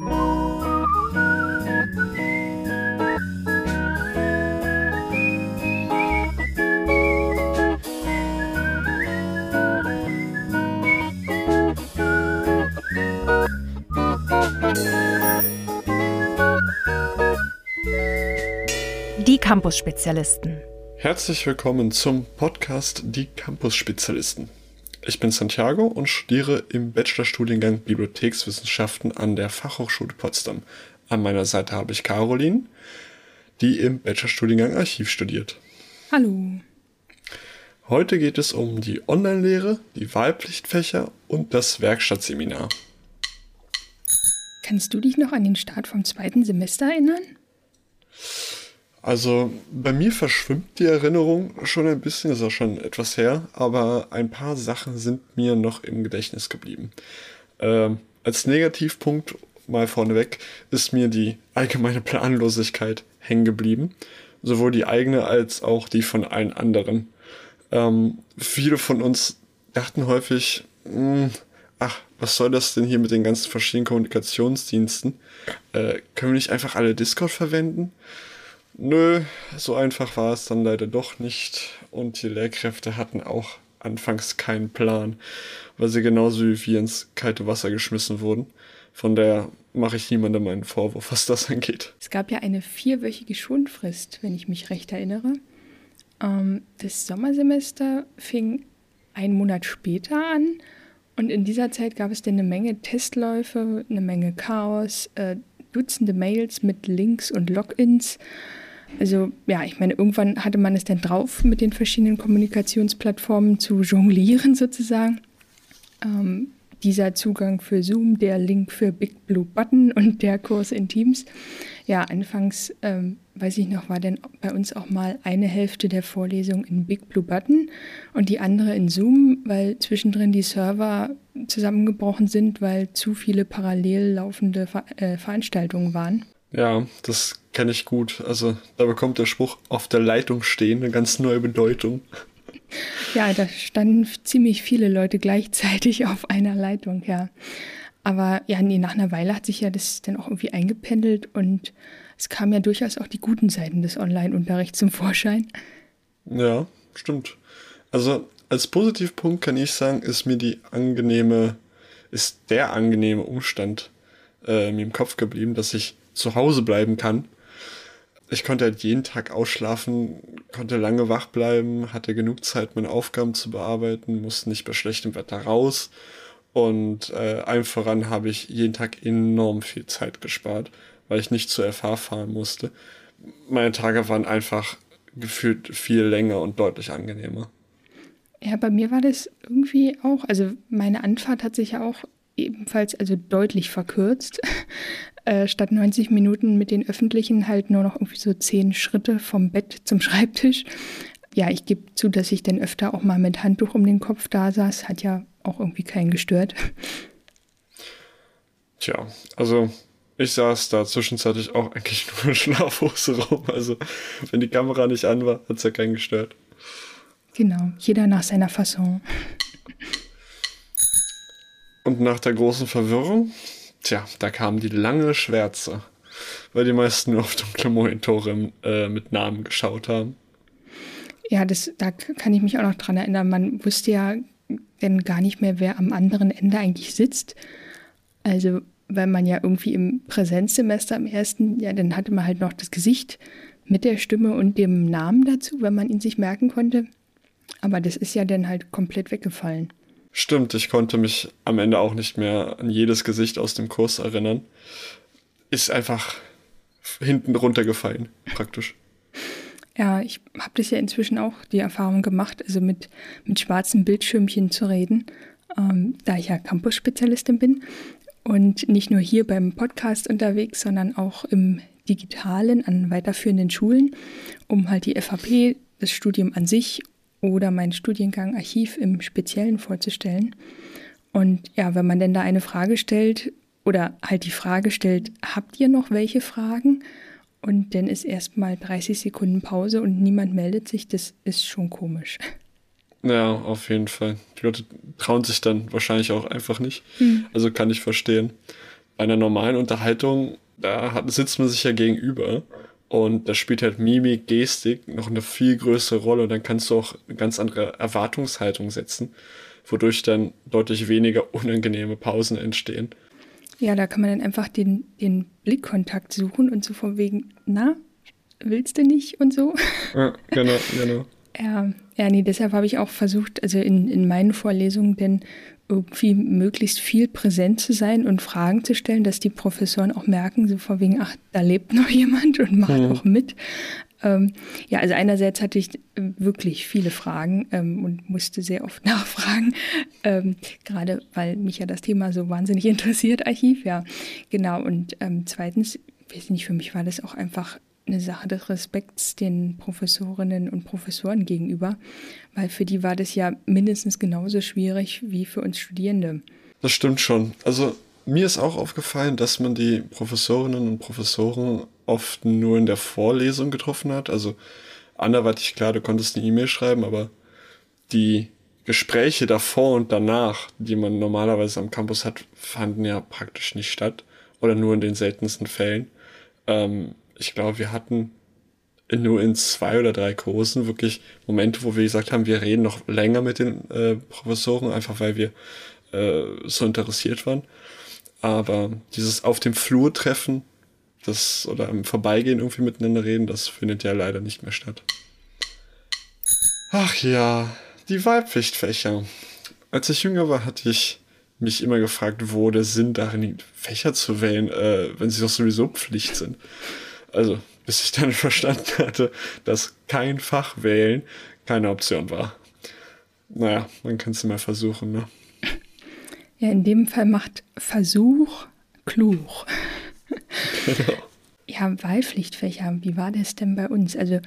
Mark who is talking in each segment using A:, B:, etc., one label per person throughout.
A: Die Campus-Spezialisten.
B: Herzlich willkommen zum Podcast Die Campus-Spezialisten. Ich bin Santiago und studiere im Bachelorstudiengang Bibliothekswissenschaften an der Fachhochschule Potsdam. An meiner Seite habe ich Caroline, die im Bachelorstudiengang Archiv studiert.
C: Hallo.
B: Heute geht es um die Online-Lehre, die Wahlpflichtfächer und das Werkstattseminar.
C: Kannst du dich noch an den Start vom zweiten Semester erinnern?
B: Also bei mir verschwimmt die Erinnerung schon ein bisschen, ist auch schon etwas her, aber ein paar Sachen sind mir noch im Gedächtnis geblieben. Ähm, als Negativpunkt mal vorneweg ist mir die allgemeine Planlosigkeit hängen geblieben, sowohl die eigene als auch die von allen anderen. Ähm, viele von uns dachten häufig, mh, hm, ach, was soll das denn hier mit den ganzen verschiedenen Kommunikationsdiensten? Äh, können wir nicht einfach alle Discord verwenden? Nö, so einfach war es dann leider doch nicht. Und die Lehrkräfte hatten auch anfangs keinen Plan, weil sie genauso wie wir ins kalte Wasser geschmissen wurden. Von daher mache ich niemandem einen Vorwurf, was das angeht.
C: Es gab ja eine vierwöchige Schonfrist, wenn ich mich recht erinnere. Ähm, das Sommersemester fing einen Monat später an und in dieser Zeit gab es dann eine Menge Testläufe, eine Menge Chaos, äh, Dutzende Mails mit Links und Logins. Also ja, ich meine, irgendwann hatte man es dann drauf, mit den verschiedenen Kommunikationsplattformen zu jonglieren sozusagen. Ähm, dieser Zugang für Zoom, der Link für Big Blue Button und der Kurs in Teams. Ja, anfangs, ähm, weiß ich noch, war dann bei uns auch mal eine Hälfte der Vorlesung in Big Blue Button und die andere in Zoom, weil zwischendrin die Server zusammengebrochen sind, weil zu viele parallel laufende Ver äh, Veranstaltungen waren.
B: Ja, das kenne ich gut. Also da bekommt der Spruch auf der Leitung stehen eine ganz neue Bedeutung.
C: Ja, da standen ziemlich viele Leute gleichzeitig auf einer Leitung, ja. Aber ja, nee, nach einer Weile hat sich ja das dann auch irgendwie eingependelt und es kamen ja durchaus auch die guten Seiten des Online-Unterrichts zum Vorschein.
B: Ja, stimmt. Also als Positivpunkt kann ich sagen, ist mir die angenehme, ist der angenehme Umstand äh, mir im Kopf geblieben, dass ich zu Hause bleiben kann. Ich konnte halt jeden Tag ausschlafen, konnte lange wach bleiben, hatte genug Zeit, meine Aufgaben zu bearbeiten, musste nicht bei schlechtem Wetter raus. Und äh, allem voran habe ich jeden Tag enorm viel Zeit gespart, weil ich nicht zur FH fahren musste. Meine Tage waren einfach gefühlt viel länger und deutlich angenehmer.
C: Ja, bei mir war das irgendwie auch, also meine Anfahrt hat sich ja auch ebenfalls also deutlich verkürzt. Äh, statt 90 Minuten mit den öffentlichen halt nur noch irgendwie so zehn Schritte vom Bett zum Schreibtisch. Ja, ich gebe zu, dass ich dann öfter auch mal mit Handtuch um den Kopf da saß. Hat ja auch irgendwie keinen gestört.
B: Tja, also ich saß da zwischenzeitlich auch eigentlich nur in Schlafhose rum. Also wenn die Kamera nicht an war, hat es ja keinen gestört.
C: Genau, jeder nach seiner Fasson.
B: Und nach der großen Verwirrung, tja, da kam die lange Schwärze, weil die meisten nur auf dunkle Monitore äh, mit Namen geschaut haben.
C: Ja, das, da kann ich mich auch noch dran erinnern. Man wusste ja denn gar nicht mehr, wer am anderen Ende eigentlich sitzt. Also, weil man ja irgendwie im Präsenzsemester im ersten, ja, dann hatte man halt noch das Gesicht mit der Stimme und dem Namen dazu, wenn man ihn sich merken konnte. Aber das ist ja dann halt komplett weggefallen.
B: Stimmt, ich konnte mich am Ende auch nicht mehr an jedes Gesicht aus dem Kurs erinnern. Ist einfach hinten runtergefallen, praktisch.
C: Ja, ich habe das ja inzwischen auch die Erfahrung gemacht, also mit, mit schwarzen Bildschirmchen zu reden, ähm, da ich ja Campus-Spezialistin bin und nicht nur hier beim Podcast unterwegs, sondern auch im Digitalen an weiterführenden Schulen, um halt die FHP, das Studium an sich oder meinen Studiengang Archiv im Speziellen vorzustellen. Und ja, wenn man denn da eine Frage stellt oder halt die Frage stellt, habt ihr noch welche Fragen? Und dann ist erstmal 30 Sekunden Pause und niemand meldet sich, das ist schon komisch.
B: Ja, auf jeden Fall. Die Leute trauen sich dann wahrscheinlich auch einfach nicht. Hm. Also kann ich verstehen. bei einer normalen Unterhaltung, da hat, sitzt man sich ja gegenüber und da spielt halt Mimik, Gestik noch eine viel größere Rolle und dann kannst du auch eine ganz andere Erwartungshaltung setzen, wodurch dann deutlich weniger unangenehme Pausen entstehen.
C: Ja, da kann man dann einfach den, den Blickkontakt suchen und so von wegen, na, willst du nicht und so.
B: Ja, genau, genau.
C: Ja, ja nee, deshalb habe ich auch versucht, also in, in meinen Vorlesungen denn irgendwie möglichst viel präsent zu sein und Fragen zu stellen, dass die Professoren auch merken, so von wegen, ach, da lebt noch jemand und macht mhm. auch mit. Ähm, ja, also einerseits hatte ich wirklich viele Fragen ähm, und musste sehr oft nachfragen, ähm, gerade weil mich ja das Thema so wahnsinnig interessiert, Archiv, ja, genau. Und ähm, zweitens, weiß nicht, für mich war das auch einfach eine Sache des Respekts den Professorinnen und Professoren gegenüber, weil für die war das ja mindestens genauso schwierig wie für uns Studierende.
B: Das stimmt schon. Also mir ist auch aufgefallen, dass man die Professorinnen und Professoren oft nur in der Vorlesung getroffen hat. Also anderweitig klar, du konntest eine E-Mail schreiben, aber die Gespräche davor und danach, die man normalerweise am Campus hat, fanden ja praktisch nicht statt oder nur in den seltensten Fällen. Ähm, ich glaube, wir hatten nur in zwei oder drei Kursen wirklich Momente, wo wir gesagt haben, wir reden noch länger mit den äh, Professoren, einfach weil wir äh, so interessiert waren. Aber dieses auf dem Flur treffen, das oder im Vorbeigehen irgendwie miteinander reden, das findet ja leider nicht mehr statt. Ach ja, die Wahlpflichtfächer. Als ich jünger war, hatte ich mich immer gefragt, wo der Sinn darin liegt, Fächer zu wählen, äh, wenn sie doch sowieso Pflicht sind. Also, bis ich dann verstanden hatte, dass kein Fach wählen keine Option war. Naja, man kann es mal versuchen, ne?
C: Ja, in dem Fall macht Versuch klug. Genau. Ja, Wahlpflichtfächer, wie war das denn bei uns? Also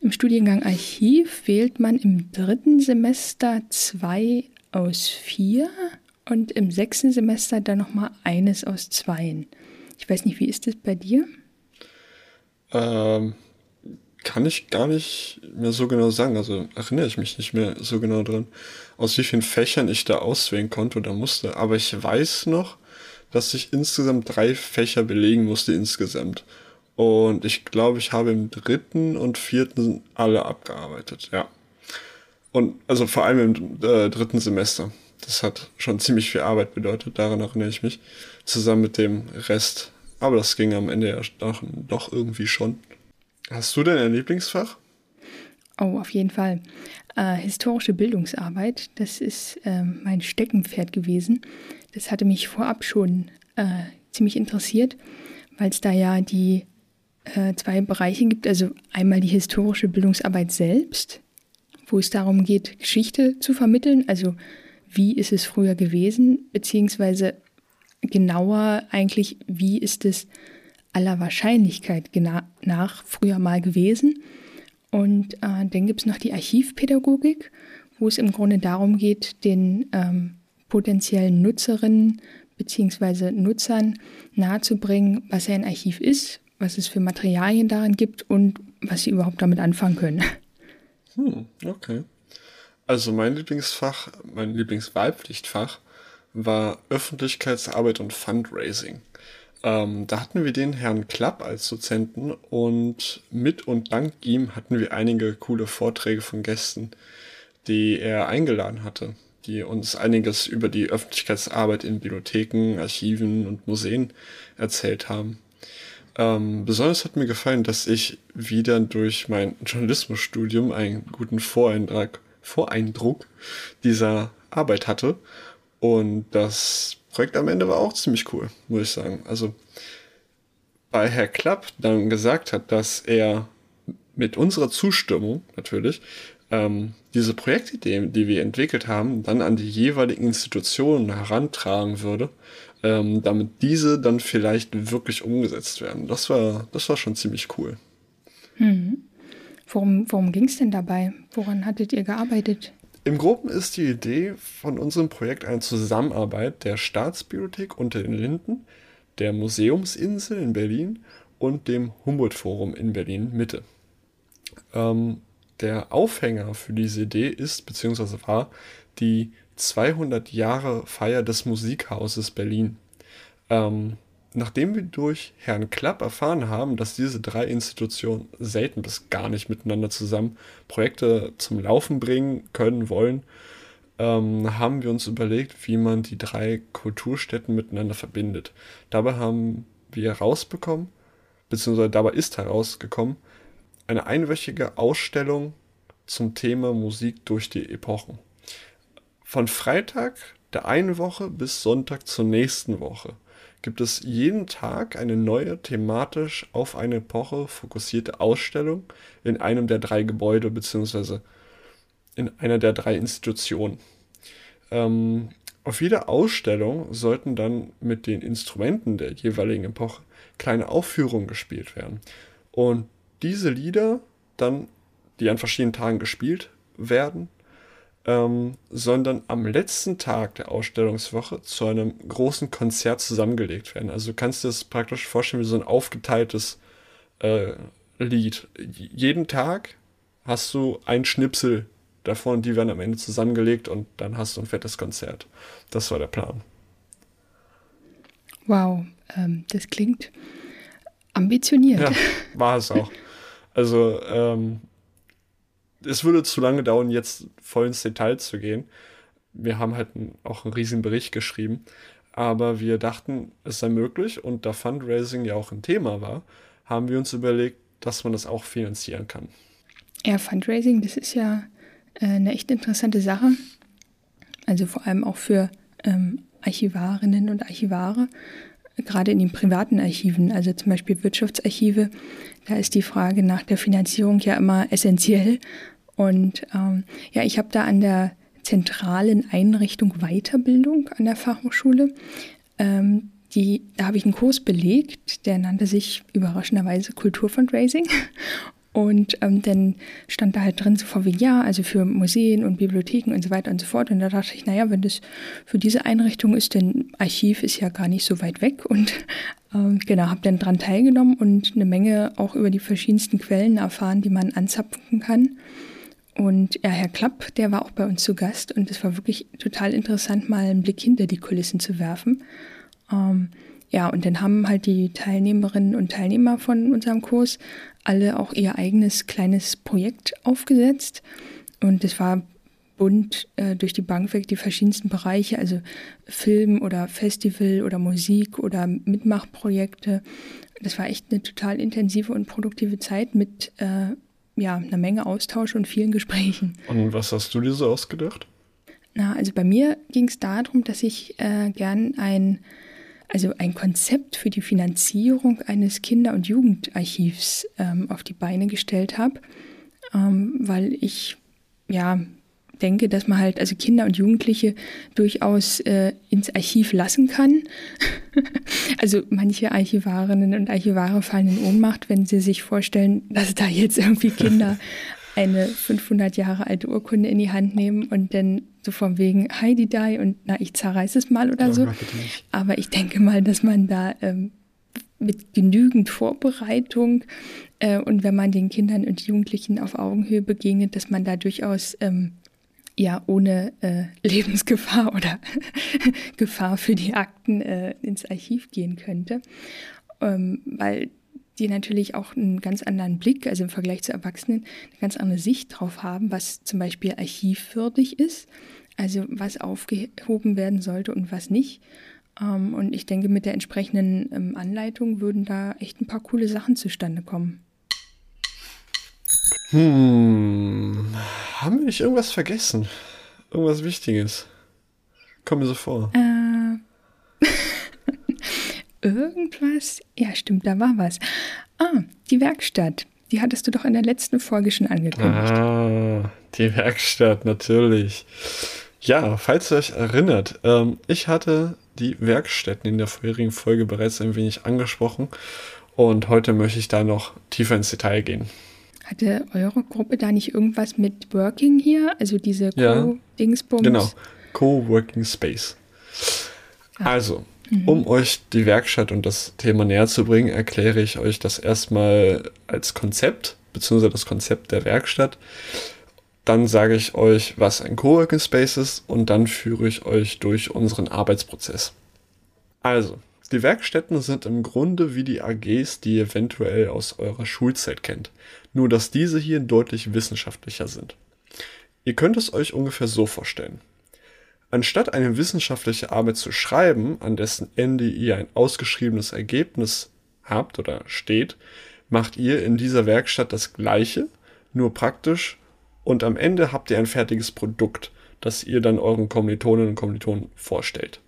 C: im Studiengang Archiv wählt man im dritten Semester zwei aus vier und im sechsten Semester dann nochmal eines aus zweien. Ich weiß nicht, wie ist das bei dir?
B: Ähm, kann ich gar nicht mehr so genau sagen. Also erinnere ich mich nicht mehr so genau dran, aus wie vielen Fächern ich da auswählen konnte oder musste. Aber ich weiß noch, dass ich insgesamt drei Fächer belegen musste insgesamt. Und ich glaube, ich habe im dritten und vierten alle abgearbeitet, ja. Und also vor allem im äh, dritten Semester. Das hat schon ziemlich viel Arbeit bedeutet, daran erinnere ich mich. Zusammen mit dem Rest aber das ging am Ende ja doch, irgendwie schon. Hast du denn ein Lieblingsfach?
C: Oh, auf jeden Fall. Äh, historische Bildungsarbeit, das ist äh, mein Steckenpferd gewesen. Das hatte mich vorab schon äh, ziemlich interessiert, weil es da ja die äh, zwei Bereiche gibt. Also einmal die historische Bildungsarbeit selbst, wo es darum geht, Geschichte zu vermitteln. Also wie ist es früher gewesen, beziehungsweise genauer eigentlich, wie ist es aller Wahrscheinlichkeit nach früher mal gewesen. Und äh, dann gibt es noch die Archivpädagogik, wo es im Grunde darum geht, den ähm, potenziellen Nutzerinnen bzw. Nutzern nahezubringen, was ein Archiv ist, was es für Materialien darin gibt und was sie überhaupt damit anfangen können.
B: Hm, okay. Also mein Lieblingsfach, mein Lieblingswahlpflichtfach war Öffentlichkeitsarbeit und Fundraising. Ähm, da hatten wir den Herrn Klapp als Dozenten und mit und dank ihm hatten wir einige coole Vorträge von Gästen, die er eingeladen hatte, die uns einiges über die Öffentlichkeitsarbeit in Bibliotheken, Archiven und Museen erzählt haben. Ähm, besonders hat mir gefallen, dass ich wieder durch mein Journalismusstudium einen guten Voreindruck, Voreindruck dieser Arbeit hatte und das Projekt am Ende war auch ziemlich cool, muss ich sagen. Also, weil Herr Klapp dann gesagt hat, dass er mit unserer Zustimmung natürlich ähm, diese Projektideen, die wir entwickelt haben, dann an die jeweiligen Institutionen herantragen würde, ähm, damit diese dann vielleicht wirklich umgesetzt werden. Das war, das war schon ziemlich cool.
C: Hm. Worum, worum ging es denn dabei? Woran hattet ihr gearbeitet?
B: Im Groben ist die Idee von unserem Projekt eine Zusammenarbeit der Staatsbibliothek unter den Linden, der Museumsinsel in Berlin und dem Humboldt-Forum in Berlin-Mitte. Ähm, der Aufhänger für diese Idee ist bzw. war die 200 Jahre Feier des Musikhauses Berlin. Ähm, nachdem wir durch Herrn Klapp erfahren haben, dass diese drei Institutionen selten bis gar nicht miteinander zusammen Projekte zum Laufen bringen können wollen, ähm, haben wir uns überlegt, wie man die drei Kulturstätten miteinander verbindet. Dabei haben wir herausbekommen, beziehungsweise dabei ist herausgekommen, eine einwöchige Ausstellung zum Thema Musik durch die Epochen. Von Freitag der einen Woche bis Sonntag zur nächsten Woche gibt es jeden Tag eine neue thematisch auf eine Epoche fokussierte Ausstellung in einem der drei Gebäude beziehungsweise in einer der drei Institutionen. Ähm, auf jeder Ausstellung sollten dann mit den Instrumenten der jeweiligen Epoche kleine Aufführungen gespielt werden. Und diese Lieder dann, die an verschiedenen Tagen gespielt werden, ähm, sondern am letzten Tag der Ausstellungswoche zu einem großen Konzert zusammengelegt werden. Also du kannst dir das praktisch vorstellen wie so ein aufgeteiltes äh, Lied. Jeden Tag hast du ein Schnipsel davon, die werden am Ende zusammengelegt und dann hast du ein fettes Konzert. Das war der Plan.
C: Wow, ähm, das klingt ambitioniert.
B: Ja, war es auch. Also ähm, es würde zu lange dauern, jetzt voll ins Detail zu gehen. Wir haben halt auch einen riesigen Bericht geschrieben, aber wir dachten, es sei möglich und da Fundraising ja auch ein Thema war, haben wir uns überlegt, dass man das auch finanzieren kann.
C: Ja, Fundraising, das ist ja äh, eine echt interessante Sache. Also vor allem auch für ähm, Archivarinnen und Archivare, gerade in den privaten Archiven, also zum Beispiel Wirtschaftsarchive, da ist die Frage nach der Finanzierung ja immer essentiell. Und ähm, ja, ich habe da an der zentralen Einrichtung Weiterbildung an der Fachhochschule, ähm, die, da habe ich einen Kurs belegt, der nannte sich überraschenderweise Kulturfundraising. Und ähm, dann stand da halt drin so vor wie ja, also für Museen und Bibliotheken und so weiter und so fort. Und da dachte ich, naja, wenn das für diese Einrichtung ist, denn Archiv ist ja gar nicht so weit weg. Und ähm, genau, habe dann dran teilgenommen und eine Menge auch über die verschiedensten Quellen erfahren, die man anzapfen kann. Und ja, Herr Klapp, der war auch bei uns zu Gast und es war wirklich total interessant, mal einen Blick hinter die Kulissen zu werfen. Ähm, ja, und dann haben halt die Teilnehmerinnen und Teilnehmer von unserem Kurs alle auch ihr eigenes kleines Projekt aufgesetzt. Und es war bunt äh, durch die Bank weg, die verschiedensten Bereiche, also Film oder Festival oder Musik oder Mitmachprojekte. Das war echt eine total intensive und produktive Zeit mit äh, ja, einer Menge Austausch und vielen Gesprächen.
B: Und was hast du dir so ausgedacht?
C: Na, also bei mir ging es darum, dass ich äh, gern ein also ein Konzept für die Finanzierung eines Kinder- und Jugendarchivs ähm, auf die Beine gestellt habe, ähm, weil ich ja denke, dass man halt also Kinder und Jugendliche durchaus äh, ins Archiv lassen kann. also manche Archivarinnen und Archivare fallen in Ohnmacht, wenn sie sich vorstellen, dass da jetzt irgendwie Kinder eine 500 Jahre alte Urkunde in die Hand nehmen und dann so von wegen Heidi die und na, ich zerreiße es mal oder oh, so. Aber ich denke mal, dass man da ähm, mit genügend Vorbereitung äh, und wenn man den Kindern und Jugendlichen auf Augenhöhe begegnet, dass man da durchaus ähm, ja ohne äh, Lebensgefahr oder Gefahr für die Akten äh, ins Archiv gehen könnte. Ähm, weil die natürlich auch einen ganz anderen Blick, also im Vergleich zu Erwachsenen, eine ganz andere Sicht drauf haben, was zum Beispiel archivwürdig ist, also was aufgehoben werden sollte und was nicht. Ähm, und ich denke, mit der entsprechenden ähm, Anleitung würden da echt ein paar coole Sachen zustande kommen.
B: Hm, haben wir nicht irgendwas vergessen? Irgendwas Wichtiges? Kommt mir so vor.
C: Äh, irgendwas? Ja, stimmt, da war was. Ah, die Werkstatt. Die hattest du doch in der letzten Folge schon angekündigt.
B: Ah, die Werkstatt, natürlich. Ja, falls ihr euch erinnert, ähm, ich hatte die Werkstätten in der vorherigen Folge bereits ein wenig angesprochen und heute möchte ich da noch tiefer ins Detail gehen.
C: Hatte eure Gruppe da nicht irgendwas mit Working hier? Also diese Co-Dingsbums?
B: Ja, genau, Co-Working Space. Ah. Also, Mhm. Um euch die Werkstatt und das Thema näher zu bringen, erkläre ich euch das erstmal als Konzept, beziehungsweise das Konzept der Werkstatt. Dann sage ich euch, was ein Coworking Space ist und dann führe ich euch durch unseren Arbeitsprozess. Also, Die Werkstätten sind im Grunde wie die AGs, die ihr eventuell aus eurer Schulzeit kennt, nur dass diese hier deutlich wissenschaftlicher sind. Ihr könnt es euch ungefähr so vorstellen. Anstatt eine wissenschaftliche Arbeit zu schreiben, an dessen Ende ihr ein ausgeschriebenes Ergebnis habt oder steht, macht ihr in dieser Werkstatt das gleiche, nur praktisch und am Ende habt ihr ein fertiges Produkt, das ihr dann euren Kommilitoninnen und Kommilitonen vorstellt.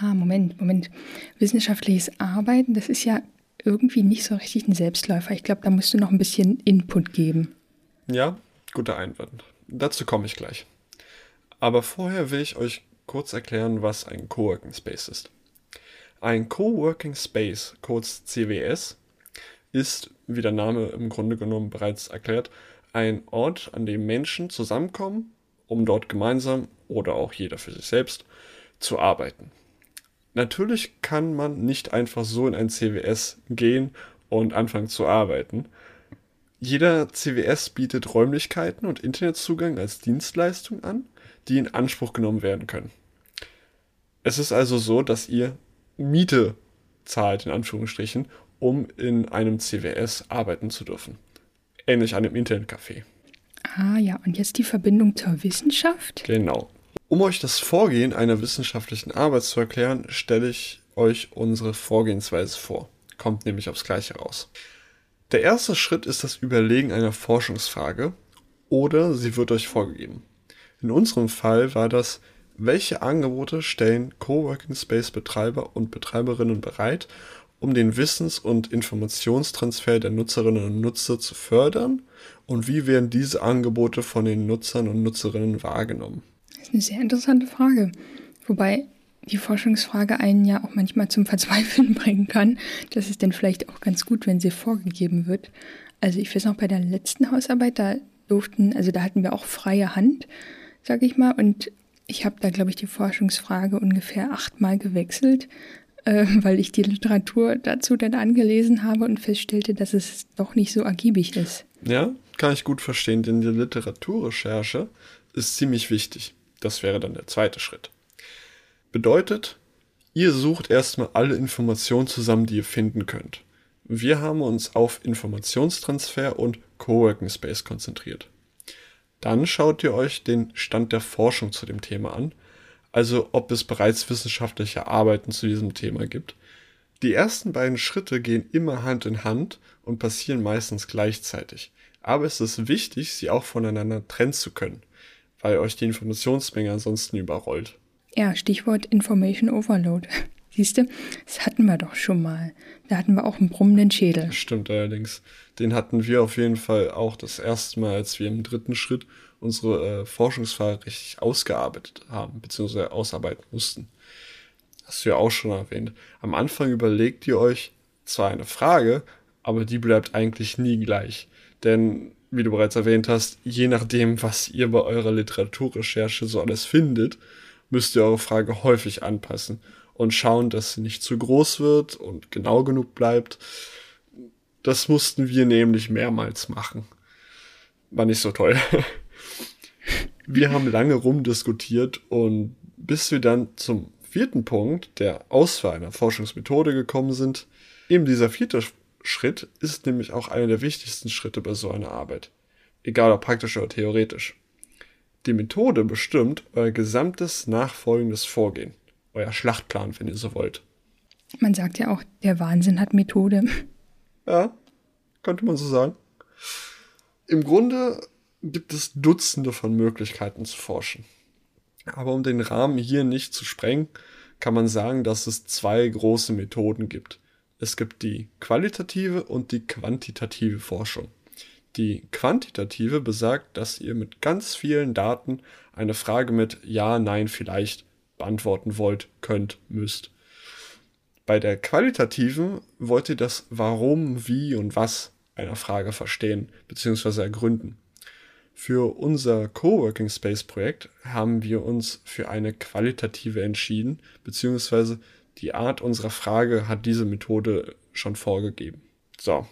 C: Ah, Moment, Moment. Wissenschaftliches Arbeiten, das ist ja irgendwie nicht so richtig ein Selbstläufer. Ich glaube, da musst du noch ein bisschen Input geben.
B: Ja, guter Einwand. Dazu komme ich gleich. Aber vorher will ich euch kurz erklären, was ein Coworking Space ist. Ein Coworking Space, kurz CWS, ist, wie der Name im Grunde genommen bereits erklärt, ein Ort, an dem Menschen zusammenkommen, um dort gemeinsam oder auch jeder für sich selbst zu arbeiten. Natürlich kann man nicht einfach so in ein CWS gehen und anfangen zu arbeiten. Jeder CWS bietet Räumlichkeiten und Internetzugang als Dienstleistung an, die in Anspruch genommen werden können. Es ist also so, dass ihr Miete zahlt, in Anführungsstrichen, um in einem CWS arbeiten zu dürfen. Ähnlich einem Internetcafé.
C: Ah ja, und jetzt die Verbindung zur Wissenschaft?
B: Genau. Um euch das Vorgehen einer wissenschaftlichen Arbeit zu erklären, stelle ich euch unsere Vorgehensweise vor. Kommt nämlich aufs Gleiche raus. Der erste Schritt ist das Überlegen einer Forschungsfrage oder sie wird euch vorgegeben. In unserem Fall war das, welche Angebote stellen Coworking Space Betreiber und Betreiberinnen bereit, um den Wissens- und Informationstransfer der Nutzerinnen und Nutzer zu fördern und wie werden diese Angebote von den Nutzern und Nutzerinnen wahrgenommen?
C: Ist eine sehr interessante Frage. Wobei die Forschungsfrage einen ja auch manchmal zum Verzweifeln bringen kann. Das ist dann vielleicht auch ganz gut, wenn sie vorgegeben wird. Also ich weiß noch bei der letzten Hausarbeit, da durften, also da hatten wir auch freie Hand, sage ich mal. Und ich habe da, glaube ich, die Forschungsfrage ungefähr achtmal gewechselt, äh, weil ich die Literatur dazu dann angelesen habe und feststellte, dass es doch nicht so ergiebig ist.
B: Ja, kann ich gut verstehen, denn die Literaturrecherche ist ziemlich wichtig. Das wäre dann der zweite Schritt. Bedeutet, ihr sucht erstmal alle Informationen zusammen, die ihr finden könnt. Wir haben uns auf Informationstransfer und Coworking Space konzentriert. Dann schaut ihr euch den Stand der Forschung zu dem Thema an, also ob es bereits wissenschaftliche Arbeiten zu diesem Thema gibt. Die ersten beiden Schritte gehen immer Hand in Hand und passieren meistens gleichzeitig. Aber es ist wichtig, sie auch voneinander trennen zu können, weil euch die Informationsmenge ansonsten überrollt.
C: Ja, Stichwort Information Overload. Siehst du, das hatten wir doch schon mal. Da hatten wir auch einen brummenden Schädel.
B: Stimmt allerdings. Den hatten wir auf jeden Fall auch das erste Mal, als wir im dritten Schritt unsere äh, Forschungsfrage richtig ausgearbeitet haben, beziehungsweise ausarbeiten mussten. Hast du ja auch schon erwähnt. Am Anfang überlegt ihr euch zwar eine Frage, aber die bleibt eigentlich nie gleich. Denn, wie du bereits erwähnt hast, je nachdem, was ihr bei eurer Literaturrecherche so alles findet, müsst ihr eure Frage häufig anpassen und schauen, dass sie nicht zu groß wird und genau genug bleibt. Das mussten wir nämlich mehrmals machen. War nicht so toll. Wir haben lange rumdiskutiert und bis wir dann zum vierten Punkt, der Auswahl einer Forschungsmethode gekommen sind. Eben dieser vierte Schritt ist nämlich auch einer der wichtigsten Schritte bei so einer Arbeit. Egal ob praktisch oder theoretisch. Die Methode bestimmt euer gesamtes nachfolgendes Vorgehen euer Schlachtplan, wenn ihr so wollt.
C: Man sagt ja auch, der Wahnsinn hat Methode.
B: Ja, könnte man so sagen. Im Grunde gibt es Dutzende von Möglichkeiten zu forschen. Aber um den Rahmen hier nicht zu sprengen, kann man sagen, dass es zwei große Methoden gibt. Es gibt die qualitative und die quantitative Forschung. Die quantitative besagt, dass ihr mit ganz vielen Daten eine Frage mit Ja, Nein, vielleicht beantworten wollt, könnt, müsst. Bei der qualitativen wollt ihr das Warum, Wie und Was einer Frage verstehen bzw. ergründen. Für unser Coworking Space Projekt haben wir uns für eine qualitative entschieden, beziehungsweise die Art unserer Frage hat diese Methode schon vorgegeben. So,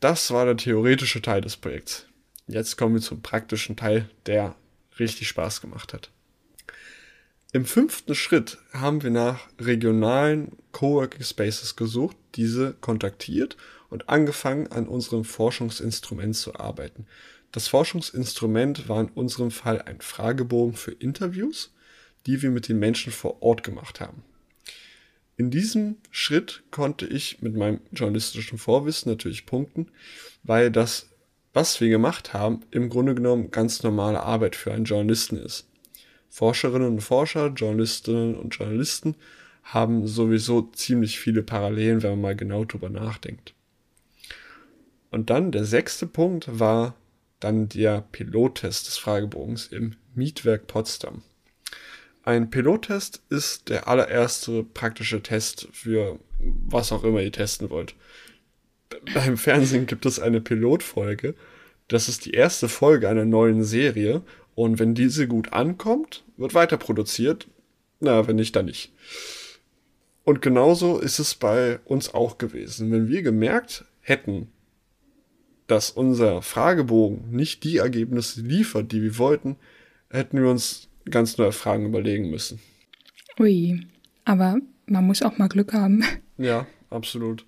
B: das war der theoretische Teil des Projekts. Jetzt kommen wir zum praktischen Teil, der richtig Spaß gemacht hat. Im fünften Schritt haben wir nach regionalen Coworking Spaces gesucht, diese kontaktiert und angefangen an unserem Forschungsinstrument zu arbeiten. Das Forschungsinstrument war in unserem Fall ein Fragebogen für Interviews, die wir mit den Menschen vor Ort gemacht haben. In diesem Schritt konnte ich mit meinem journalistischen Vorwissen natürlich punkten, weil das, was wir gemacht haben, im Grunde genommen ganz normale Arbeit für einen Journalisten ist. Forscherinnen und Forscher, Journalistinnen und Journalisten haben sowieso ziemlich viele Parallelen, wenn man mal genau drüber nachdenkt. Und dann der sechste Punkt war dann der Pilottest des Fragebogens im Mietwerk Potsdam. Ein Pilottest ist der allererste praktische Test für was auch immer ihr testen wollt. Beim Fernsehen gibt es eine Pilotfolge. Das ist die erste Folge einer neuen Serie. Und wenn diese gut ankommt, wird weiter produziert. Na, wenn nicht, dann nicht. Und genauso ist es bei uns auch gewesen. Wenn wir gemerkt hätten, dass unser Fragebogen nicht die Ergebnisse liefert, die wir wollten, hätten wir uns ganz neue Fragen überlegen müssen.
C: Ui, aber man muss auch mal Glück haben.
B: Ja, absolut.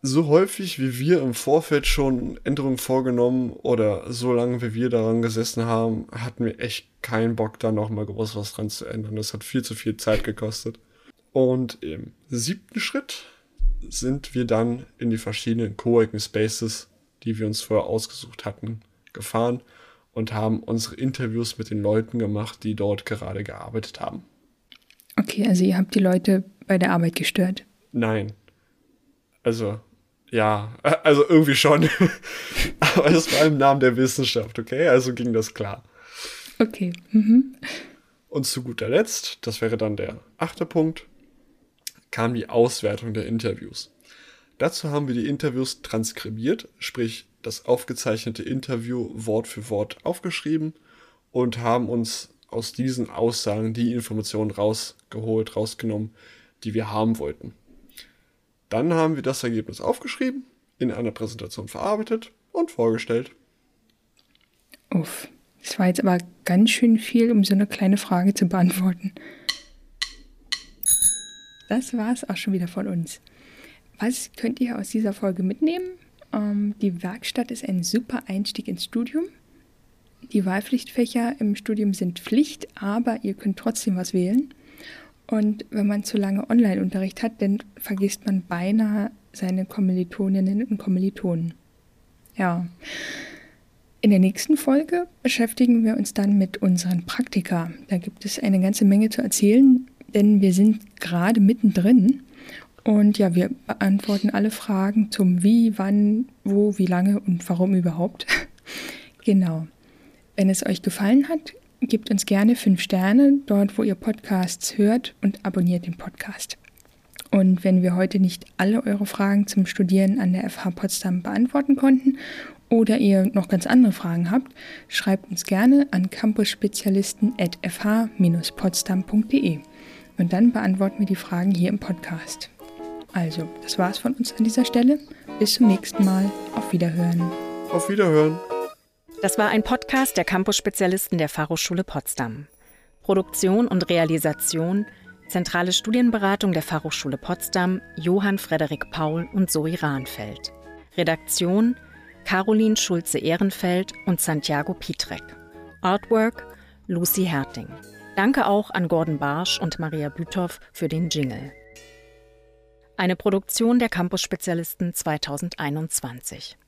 B: So häufig wie wir im Vorfeld schon Änderungen vorgenommen oder so lange wie wir daran gesessen haben, hatten wir echt keinen Bock, da nochmal groß was dran zu ändern. Das hat viel zu viel Zeit gekostet. Und im siebten Schritt sind wir dann in die verschiedenen Coworking Spaces die wir uns vorher ausgesucht hatten, gefahren und haben unsere Interviews mit den Leuten gemacht, die dort gerade gearbeitet haben.
C: Okay, also ihr habt die Leute bei der Arbeit gestört?
B: Nein. Also, ja, also irgendwie schon. Aber es war im Namen der Wissenschaft, okay? Also ging das klar.
C: Okay. Mhm.
B: Und zu guter Letzt, das wäre dann der achte Punkt, kam die Auswertung der Interviews. Dazu haben wir die Interviews transkribiert, sprich das aufgezeichnete Interview Wort für Wort aufgeschrieben und haben uns aus diesen Aussagen die Informationen rausgeholt, rausgenommen, die wir haben wollten. Dann haben wir das Ergebnis aufgeschrieben, in einer Präsentation verarbeitet und vorgestellt.
C: Uff, das war jetzt aber ganz schön viel, um so eine kleine Frage zu beantworten. Das war es auch schon wieder von uns. Was könnt ihr aus dieser Folge mitnehmen? Ähm, die Werkstatt ist ein super Einstieg ins Studium. Die Wahlpflichtfächer im Studium sind Pflicht, aber ihr könnt trotzdem was wählen. Und wenn man zu lange Online-Unterricht hat, dann vergisst man beinahe seine Kommilitoninnen und Kommilitonen. Ja. In der nächsten Folge beschäftigen wir uns dann mit unseren Praktika. Da gibt es eine ganze Menge zu erzählen, denn wir sind gerade mittendrin. Und ja, wir beantworten alle Fragen zum Wie, wann, wo, wie lange und warum überhaupt. genau. Wenn es euch gefallen hat, gebt uns gerne fünf Sterne dort, wo ihr Podcasts hört und abonniert den Podcast. Und wenn wir heute nicht alle eure Fragen zum Studieren an der FH Potsdam beantworten konnten oder ihr noch ganz andere Fragen habt, schreibt uns gerne an campusspezialisten.fh-potsdam.de. Und dann beantworten wir die Fragen hier im Podcast. Also, das war's von uns an dieser Stelle. Bis zum nächsten Mal. Auf Wiederhören.
B: Auf Wiederhören.
A: Das war ein Podcast der Campus-Spezialisten der Fachhochschule Potsdam. Produktion und Realisation Zentrale Studienberatung der Fachhochschule Potsdam, Johann Frederik Paul und Zoe Rahnfeld. Redaktion Caroline Schulze-Ehrenfeld und Santiago Pietrek. Artwork Lucy Herting. Danke auch an Gordon Barsch und Maria Büthoff für den Jingle. Eine Produktion der Campus-Spezialisten 2021.